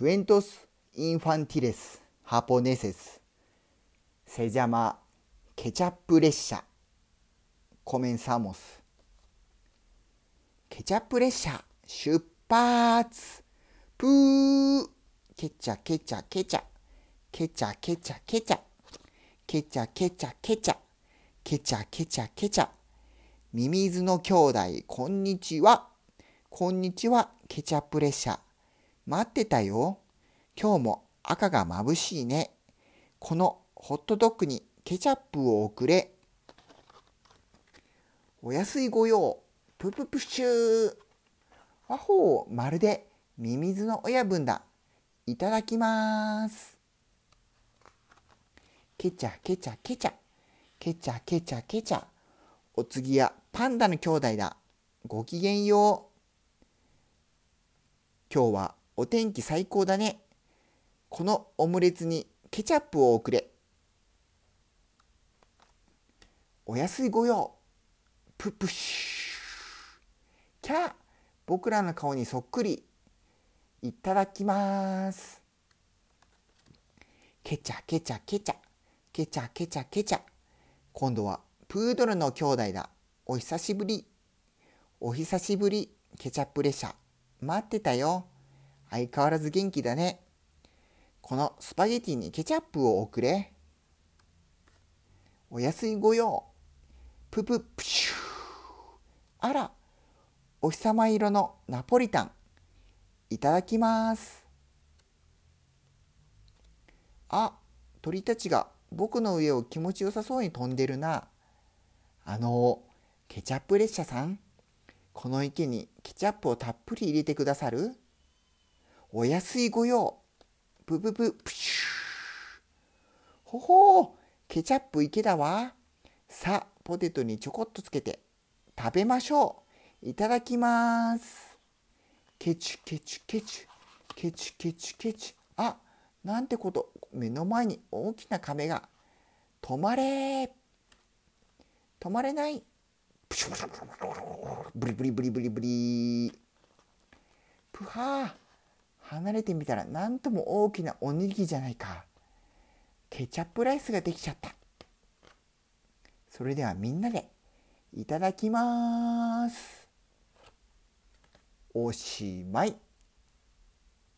Cuentos infantiles japoneses. Se llama ケチャップ列車 Comenzamos. ケチャップ列車出発プーケチャケチャケチャケチャケチャケチャケチャケチャケチャケチャケチャケチャミミズの兄弟こんにちはこんにちはケチャップ列車待ってたよ。今日も赤が眩しいね。このホットドッグにケチャップを送れ。お安いご用。プププシュー。わほうまるでミミズの親分だ。いただきます。ケチャケチャケチャ。ケチャケチャケチャ。お次はパンダの兄弟だ。ごきげんよう。今日はお天気最高だね。このオムレツにケチャップを送れ。お安いご用。ププシュ。キャー。僕らの顔にそっくり。いただきます。ケチャケチャケチャ。ケチャケチャケチャ。今度はプードルの兄弟だ。お久しぶり。お久しぶり。ケチャップ列車。待ってたよ。相変わらず元気だね。このスパゲティにケチャップを送れ。お安いご用。プププシュー。あらお日様色のナポリタン。いただきます。あ鳥たちが僕の上を気持ちよさそうに飛んでるな。あのケチャップ列車さん。この池にケチャップをたっぷり入れてくださる？お安いご用。ブブブ。プシューほほうケチャップ池だわ。さあポテトにちょこっとつけて。食べましょう。いただきます。ケチュケチュケチ。ュケチュケチュケチ。ュあなんてこと。目の前に大きな亀が。止まれ。止まれない。ブリブリブリブリブリ。プハー。離れてみたらなんとも大きなおにぎりじゃないか。ケチャップライスができちゃった。それではみんなでいただきます。おしまい。